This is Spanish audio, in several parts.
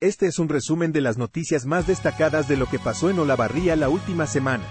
Este es un resumen de las noticias más destacadas de lo que pasó en Olavarría la última semana.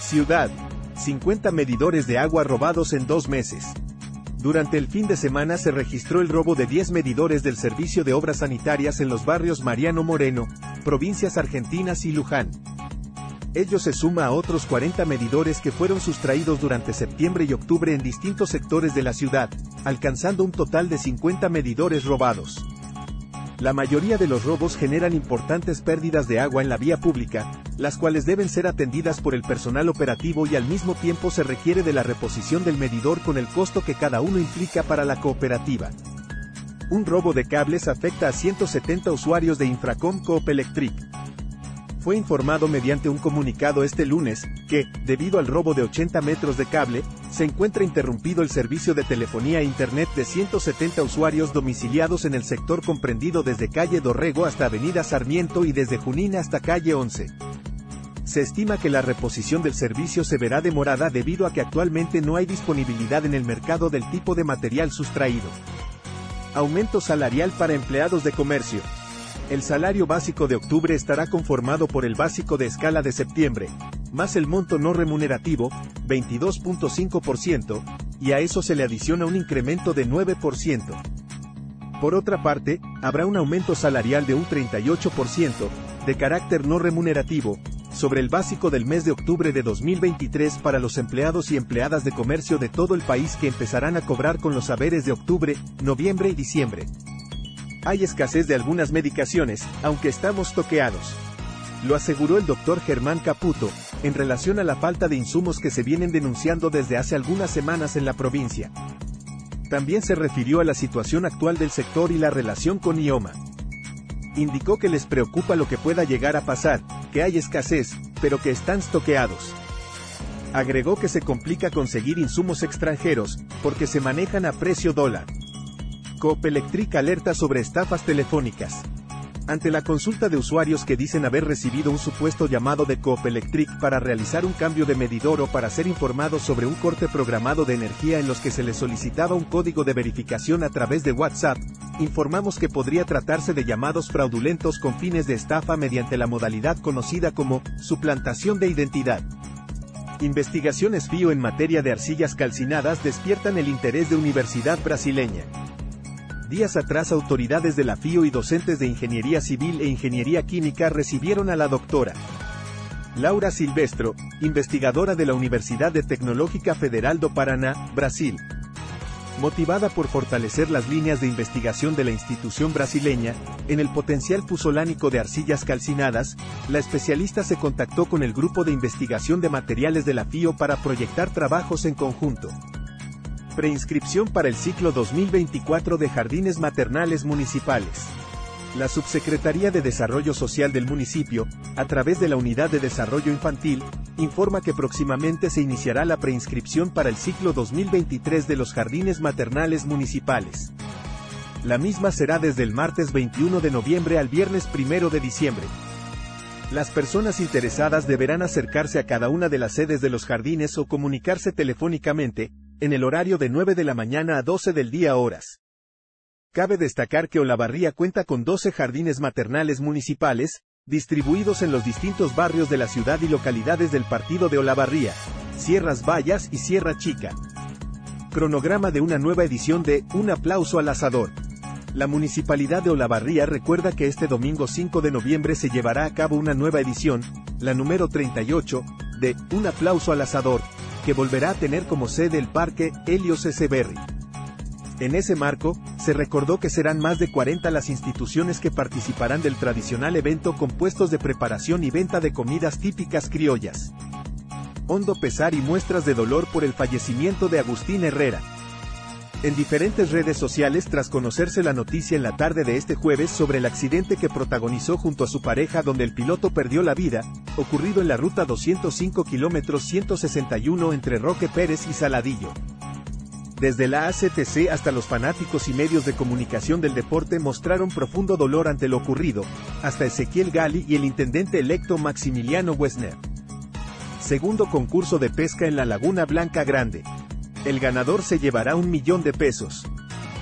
Ciudad. 50 medidores de agua robados en dos meses. Durante el fin de semana se registró el robo de 10 medidores del Servicio de Obras Sanitarias en los barrios Mariano Moreno, provincias argentinas y Luján. Ello se suma a otros 40 medidores que fueron sustraídos durante septiembre y octubre en distintos sectores de la ciudad, alcanzando un total de 50 medidores robados. La mayoría de los robos generan importantes pérdidas de agua en la vía pública, las cuales deben ser atendidas por el personal operativo y al mismo tiempo se requiere de la reposición del medidor con el costo que cada uno implica para la cooperativa. Un robo de cables afecta a 170 usuarios de Infracom Coop Electric, fue informado mediante un comunicado este lunes, que, debido al robo de 80 metros de cable, se encuentra interrumpido el servicio de telefonía e Internet de 170 usuarios domiciliados en el sector comprendido desde calle Dorrego hasta Avenida Sarmiento y desde Junín hasta calle 11. Se estima que la reposición del servicio se verá demorada debido a que actualmente no hay disponibilidad en el mercado del tipo de material sustraído. Aumento salarial para empleados de comercio. El salario básico de octubre estará conformado por el básico de escala de septiembre, más el monto no remunerativo, 22.5%, y a eso se le adiciona un incremento de 9%. Por otra parte, habrá un aumento salarial de un 38%, de carácter no remunerativo, sobre el básico del mes de octubre de 2023 para los empleados y empleadas de comercio de todo el país que empezarán a cobrar con los saberes de octubre, noviembre y diciembre. Hay escasez de algunas medicaciones, aunque estamos toqueados. Lo aseguró el doctor Germán Caputo, en relación a la falta de insumos que se vienen denunciando desde hace algunas semanas en la provincia. También se refirió a la situación actual del sector y la relación con IOMA. Indicó que les preocupa lo que pueda llegar a pasar, que hay escasez, pero que están toqueados. Agregó que se complica conseguir insumos extranjeros, porque se manejan a precio dólar. Coop Electric alerta sobre estafas telefónicas. Ante la consulta de usuarios que dicen haber recibido un supuesto llamado de Coop Electric para realizar un cambio de medidor o para ser informados sobre un corte programado de energía en los que se les solicitaba un código de verificación a través de WhatsApp, informamos que podría tratarse de llamados fraudulentos con fines de estafa mediante la modalidad conocida como suplantación de identidad. Investigaciones FIO en materia de arcillas calcinadas despiertan el interés de Universidad Brasileña. Días atrás autoridades de la FIO y docentes de Ingeniería Civil e Ingeniería Química recibieron a la doctora Laura Silvestro, investigadora de la Universidad de Tecnológica Federal do Paraná, Brasil. Motivada por fortalecer las líneas de investigación de la institución brasileña, en el potencial pusolánico de arcillas calcinadas, la especialista se contactó con el grupo de investigación de materiales de la FIO para proyectar trabajos en conjunto. Preinscripción para el ciclo 2024 de Jardines Maternales Municipales. La Subsecretaría de Desarrollo Social del municipio, a través de la Unidad de Desarrollo Infantil, informa que próximamente se iniciará la preinscripción para el ciclo 2023 de los Jardines Maternales Municipales. La misma será desde el martes 21 de noviembre al viernes 1 de diciembre. Las personas interesadas deberán acercarse a cada una de las sedes de los jardines o comunicarse telefónicamente, en el horario de 9 de la mañana a 12 del día horas. Cabe destacar que Olavarría cuenta con 12 jardines maternales municipales, distribuidos en los distintos barrios de la ciudad y localidades del partido de Olavarría, Sierras Vallas y Sierra Chica. Cronograma de una nueva edición de Un aplauso al asador. La Municipalidad de Olavarría recuerda que este domingo 5 de noviembre se llevará a cabo una nueva edición, la número 38, de Un aplauso al asador, que volverá a tener como sede el Parque Helios. Berry. En ese marco, se recordó que serán más de 40 las instituciones que participarán del tradicional evento con puestos de preparación y venta de comidas típicas criollas. Hondo pesar y muestras de dolor por el fallecimiento de Agustín Herrera. En diferentes redes sociales tras conocerse la noticia en la tarde de este jueves sobre el accidente que protagonizó junto a su pareja donde el piloto perdió la vida, ocurrido en la ruta 205 kilómetros 161 entre Roque Pérez y Saladillo. Desde la ACTC hasta los fanáticos y medios de comunicación del deporte mostraron profundo dolor ante lo ocurrido, hasta Ezequiel Gali y el intendente electo Maximiliano Wessner. Segundo concurso de pesca en la Laguna Blanca Grande. El ganador se llevará un millón de pesos.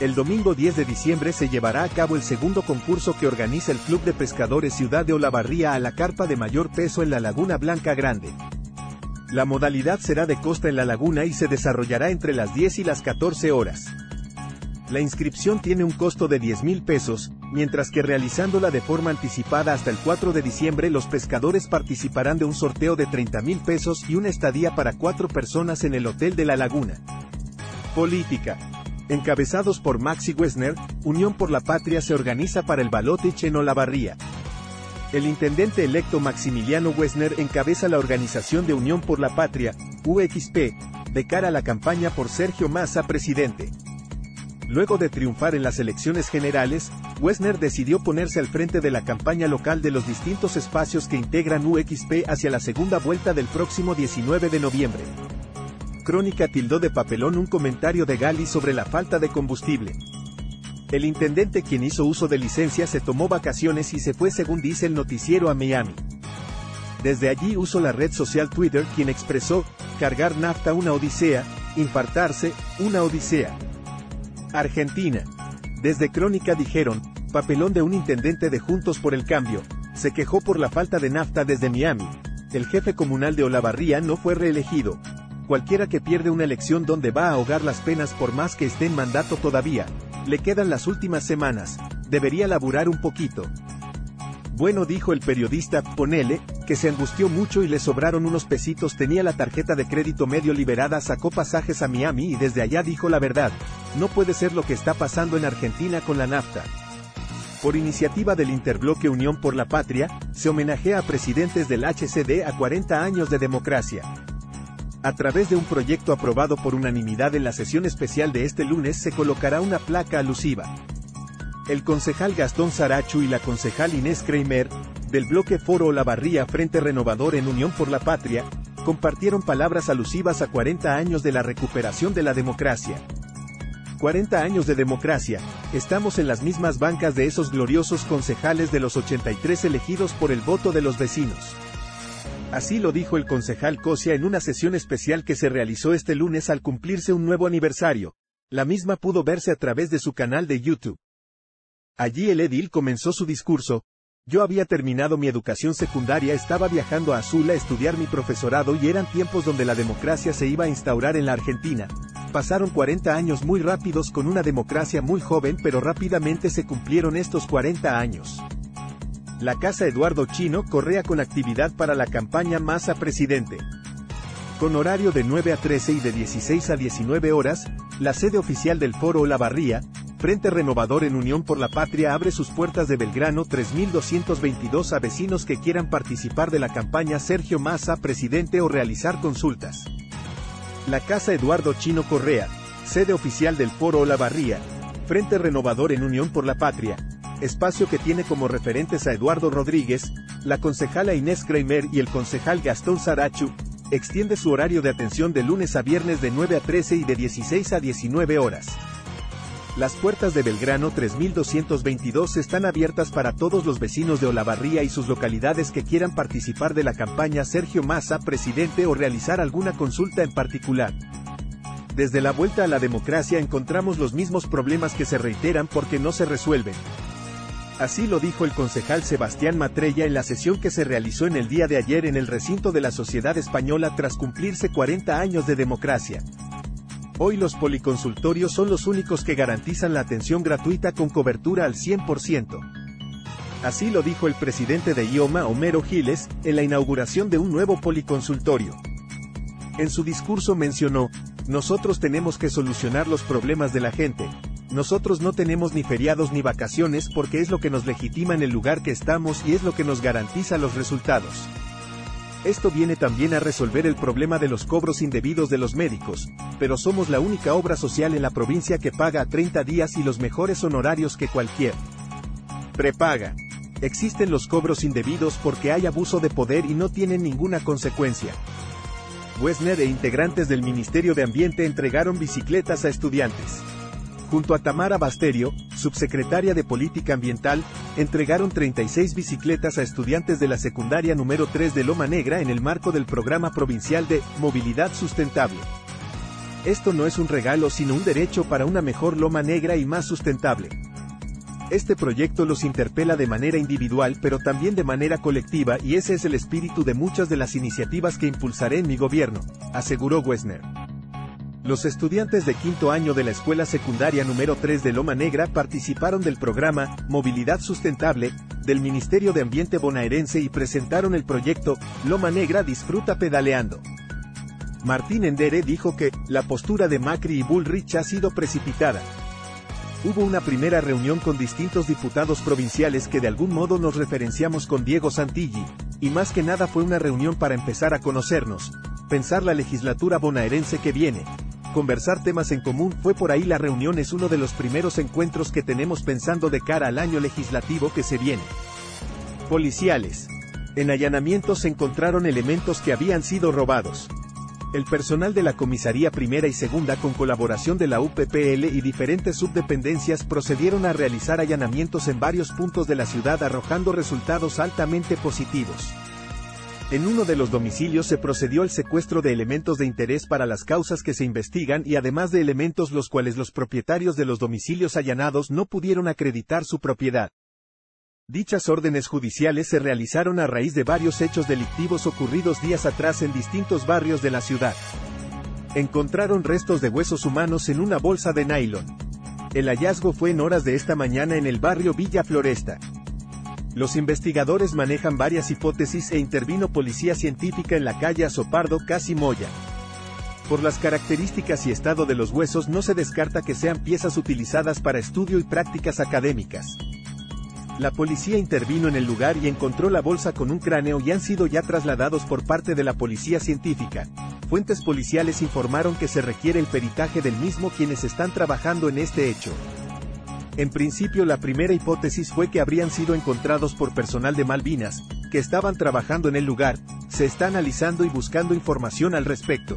El domingo 10 de diciembre se llevará a cabo el segundo concurso que organiza el Club de Pescadores Ciudad de Olavarría a la carpa de mayor peso en la Laguna Blanca Grande. La modalidad será de costa en la laguna y se desarrollará entre las 10 y las 14 horas. La inscripción tiene un costo de 10 mil pesos, mientras que realizándola de forma anticipada hasta el 4 de diciembre los pescadores participarán de un sorteo de 30 mil pesos y una estadía para cuatro personas en el Hotel de la Laguna. Política. Encabezados por Maxi Wessner, Unión por la Patria se organiza para el Balotich en Olavarría. El intendente electo Maximiliano Wessner encabeza la organización de Unión por la Patria, UXP, de cara a la campaña por Sergio Massa presidente. Luego de triunfar en las elecciones generales, Wessner decidió ponerse al frente de la campaña local de los distintos espacios que integran UXP hacia la segunda vuelta del próximo 19 de noviembre. Crónica tildó de papelón un comentario de Gali sobre la falta de combustible. El intendente quien hizo uso de licencia se tomó vacaciones y se fue según dice el noticiero a Miami. Desde allí usó la red social Twitter quien expresó, cargar nafta una odisea, infartarse, una odisea. Argentina. Desde Crónica dijeron, papelón de un intendente de Juntos por el Cambio, se quejó por la falta de nafta desde Miami. El jefe comunal de Olavarría no fue reelegido, Cualquiera que pierde una elección donde va a ahogar las penas por más que esté en mandato todavía, le quedan las últimas semanas, debería laburar un poquito. Bueno dijo el periodista, ponele, que se angustió mucho y le sobraron unos pesitos, tenía la tarjeta de crédito medio liberada, sacó pasajes a Miami y desde allá dijo la verdad, no puede ser lo que está pasando en Argentina con la nafta. Por iniciativa del Interbloque Unión por la Patria, se homenajea a presidentes del HCD a 40 años de democracia. A través de un proyecto aprobado por unanimidad en la sesión especial de este lunes se colocará una placa alusiva. El concejal Gastón Sarachu y la concejal Inés Kramer, del bloque Foro Olavarría Frente Renovador en Unión por la Patria, compartieron palabras alusivas a 40 años de la recuperación de la democracia. 40 años de democracia, estamos en las mismas bancas de esos gloriosos concejales de los 83 elegidos por el voto de los vecinos. Así lo dijo el concejal Cosia en una sesión especial que se realizó este lunes al cumplirse un nuevo aniversario. La misma pudo verse a través de su canal de YouTube. Allí el edil comenzó su discurso. Yo había terminado mi educación secundaria, estaba viajando a Azul a estudiar mi profesorado y eran tiempos donde la democracia se iba a instaurar en la Argentina. Pasaron 40 años muy rápidos con una democracia muy joven pero rápidamente se cumplieron estos 40 años. La Casa Eduardo Chino correa con actividad para la campaña Masa Presidente. Con horario de 9 a 13 y de 16 a 19 horas, la sede oficial del Foro Olavarría, Frente Renovador en Unión por la Patria abre sus puertas de Belgrano 3222 a vecinos que quieran participar de la campaña Sergio Massa Presidente o realizar consultas. La Casa Eduardo Chino Correa, sede oficial del Foro Olavarría, Frente Renovador en Unión por la Patria, espacio que tiene como referentes a Eduardo Rodríguez, la concejala Inés Kramer y el concejal Gastón Sarachu, extiende su horario de atención de lunes a viernes de 9 a 13 y de 16 a 19 horas. Las puertas de Belgrano 3222 están abiertas para todos los vecinos de Olavarría y sus localidades que quieran participar de la campaña Sergio Massa presidente o realizar alguna consulta en particular. Desde la vuelta a la democracia encontramos los mismos problemas que se reiteran porque no se resuelven. Así lo dijo el concejal Sebastián Matrella en la sesión que se realizó en el día de ayer en el recinto de la Sociedad Española tras cumplirse 40 años de democracia. Hoy los policonsultorios son los únicos que garantizan la atención gratuita con cobertura al 100%. Así lo dijo el presidente de IOMA, Homero Giles, en la inauguración de un nuevo policonsultorio. En su discurso mencionó, nosotros tenemos que solucionar los problemas de la gente, nosotros no tenemos ni feriados ni vacaciones porque es lo que nos legitima en el lugar que estamos y es lo que nos garantiza los resultados. Esto viene también a resolver el problema de los cobros indebidos de los médicos, pero somos la única obra social en la provincia que paga a 30 días y los mejores honorarios que cualquier prepaga. Existen los cobros indebidos porque hay abuso de poder y no tienen ninguna consecuencia. Wesner e integrantes del Ministerio de Ambiente entregaron bicicletas a estudiantes junto a Tamara Basterio, subsecretaria de Política Ambiental, entregaron 36 bicicletas a estudiantes de la secundaria número 3 de Loma Negra en el marco del programa provincial de Movilidad Sustentable. Esto no es un regalo sino un derecho para una mejor loma negra y más sustentable. Este proyecto los interpela de manera individual pero también de manera colectiva y ese es el espíritu de muchas de las iniciativas que impulsaré en mi gobierno, aseguró Wessner. Los estudiantes de quinto año de la escuela secundaria número 3 de Loma Negra participaron del programa Movilidad Sustentable del Ministerio de Ambiente bonaerense y presentaron el proyecto Loma Negra Disfruta Pedaleando. Martín Endere dijo que la postura de Macri y Bullrich ha sido precipitada. Hubo una primera reunión con distintos diputados provinciales que de algún modo nos referenciamos con Diego Santilli, y más que nada fue una reunión para empezar a conocernos, pensar la legislatura bonaerense que viene, Conversar temas en común fue por ahí la reunión es uno de los primeros encuentros que tenemos pensando de cara al año legislativo que se viene. Policiales. En allanamientos se encontraron elementos que habían sido robados. El personal de la comisaría primera y segunda con colaboración de la UPPL y diferentes subdependencias procedieron a realizar allanamientos en varios puntos de la ciudad arrojando resultados altamente positivos. En uno de los domicilios se procedió al secuestro de elementos de interés para las causas que se investigan y además de elementos los cuales los propietarios de los domicilios allanados no pudieron acreditar su propiedad. Dichas órdenes judiciales se realizaron a raíz de varios hechos delictivos ocurridos días atrás en distintos barrios de la ciudad. Encontraron restos de huesos humanos en una bolsa de nylon. El hallazgo fue en horas de esta mañana en el barrio Villa Floresta. Los investigadores manejan varias hipótesis e intervino policía científica en la calle Azopardo Casi Moya. Por las características y estado de los huesos no se descarta que sean piezas utilizadas para estudio y prácticas académicas. La policía intervino en el lugar y encontró la bolsa con un cráneo y han sido ya trasladados por parte de la policía científica. Fuentes policiales informaron que se requiere el peritaje del mismo quienes están trabajando en este hecho. En principio la primera hipótesis fue que habrían sido encontrados por personal de Malvinas, que estaban trabajando en el lugar, se está analizando y buscando información al respecto.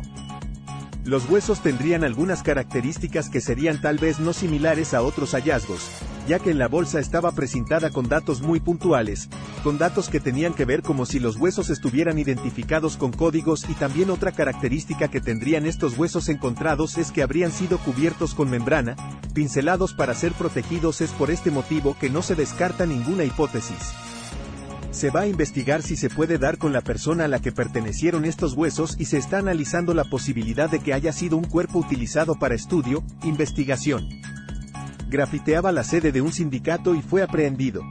Los huesos tendrían algunas características que serían tal vez no similares a otros hallazgos, ya que en la bolsa estaba presentada con datos muy puntuales, con datos que tenían que ver como si los huesos estuvieran identificados con códigos y también otra característica que tendrían estos huesos encontrados es que habrían sido cubiertos con membrana, pincelados para ser protegidos es por este motivo que no se descarta ninguna hipótesis. Se va a investigar si se puede dar con la persona a la que pertenecieron estos huesos y se está analizando la posibilidad de que haya sido un cuerpo utilizado para estudio, investigación grafiteaba la sede de un sindicato y fue aprehendido.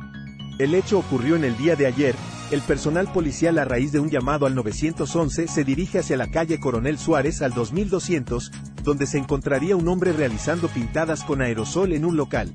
El hecho ocurrió en el día de ayer, el personal policial a raíz de un llamado al 911 se dirige hacia la calle Coronel Suárez al 2200, donde se encontraría un hombre realizando pintadas con aerosol en un local.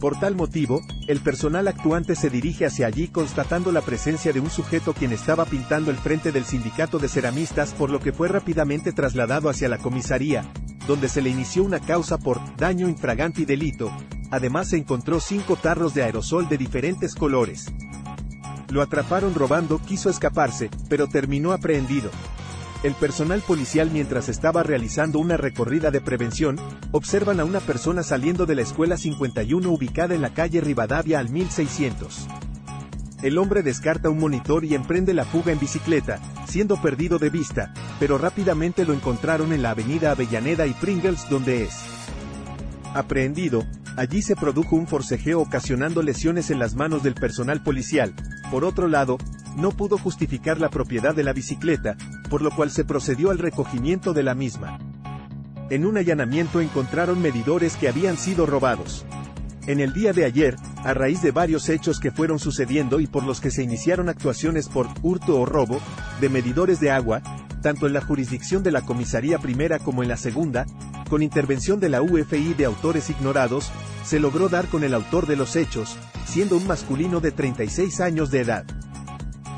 Por tal motivo, el personal actuante se dirige hacia allí constatando la presencia de un sujeto quien estaba pintando el frente del sindicato de ceramistas por lo que fue rápidamente trasladado hacia la comisaría, donde se le inició una causa por daño infragante y delito, además se encontró cinco tarros de aerosol de diferentes colores. Lo atraparon robando, quiso escaparse, pero terminó aprehendido. El personal policial mientras estaba realizando una recorrida de prevención, observan a una persona saliendo de la escuela 51 ubicada en la calle Rivadavia al 1600. El hombre descarta un monitor y emprende la fuga en bicicleta, siendo perdido de vista, pero rápidamente lo encontraron en la avenida Avellaneda y Pringles donde es aprehendido, allí se produjo un forcejeo ocasionando lesiones en las manos del personal policial, por otro lado, no pudo justificar la propiedad de la bicicleta, por lo cual se procedió al recogimiento de la misma. En un allanamiento encontraron medidores que habían sido robados. En el día de ayer, a raíz de varios hechos que fueron sucediendo y por los que se iniciaron actuaciones por hurto o robo de medidores de agua, tanto en la jurisdicción de la Comisaría Primera como en la Segunda, con intervención de la UFI de autores ignorados, se logró dar con el autor de los hechos, siendo un masculino de 36 años de edad.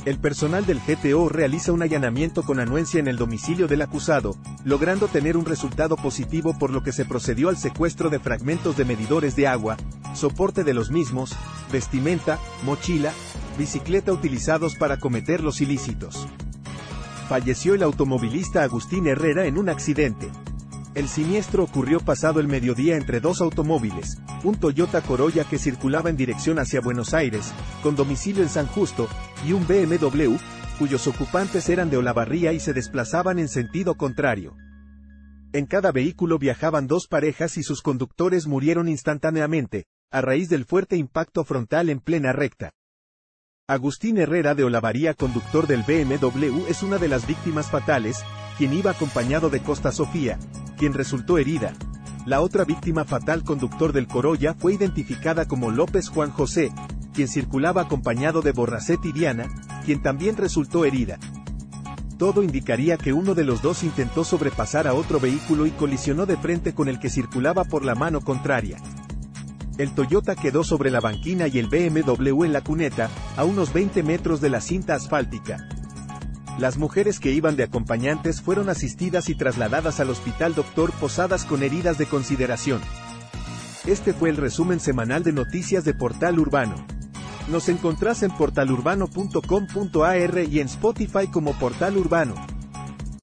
El personal del GTO realiza un allanamiento con anuencia en el domicilio del acusado, logrando tener un resultado positivo por lo que se procedió al secuestro de fragmentos de medidores de agua, soporte de los mismos, vestimenta, mochila, bicicleta utilizados para cometer los ilícitos. Falleció el automovilista Agustín Herrera en un accidente. El siniestro ocurrió pasado el mediodía entre dos automóviles, un Toyota Corolla que circulaba en dirección hacia Buenos Aires, con domicilio en San Justo, y un BMW, cuyos ocupantes eran de Olavarría y se desplazaban en sentido contrario. En cada vehículo viajaban dos parejas y sus conductores murieron instantáneamente, a raíz del fuerte impacto frontal en plena recta. Agustín Herrera de Olavaría, conductor del BMW, es una de las víctimas fatales, quien iba acompañado de Costa Sofía, quien resultó herida. La otra víctima fatal conductor del Corolla fue identificada como López Juan José, quien circulaba acompañado de Borracet y Diana, quien también resultó herida. Todo indicaría que uno de los dos intentó sobrepasar a otro vehículo y colisionó de frente con el que circulaba por la mano contraria. El Toyota quedó sobre la banquina y el BMW en la cuneta, a unos 20 metros de la cinta asfáltica. Las mujeres que iban de acompañantes fueron asistidas y trasladadas al hospital Doctor Posadas con heridas de consideración. Este fue el resumen semanal de noticias de Portal Urbano. Nos encontrás en portalurbano.com.ar y en Spotify como Portal Urbano.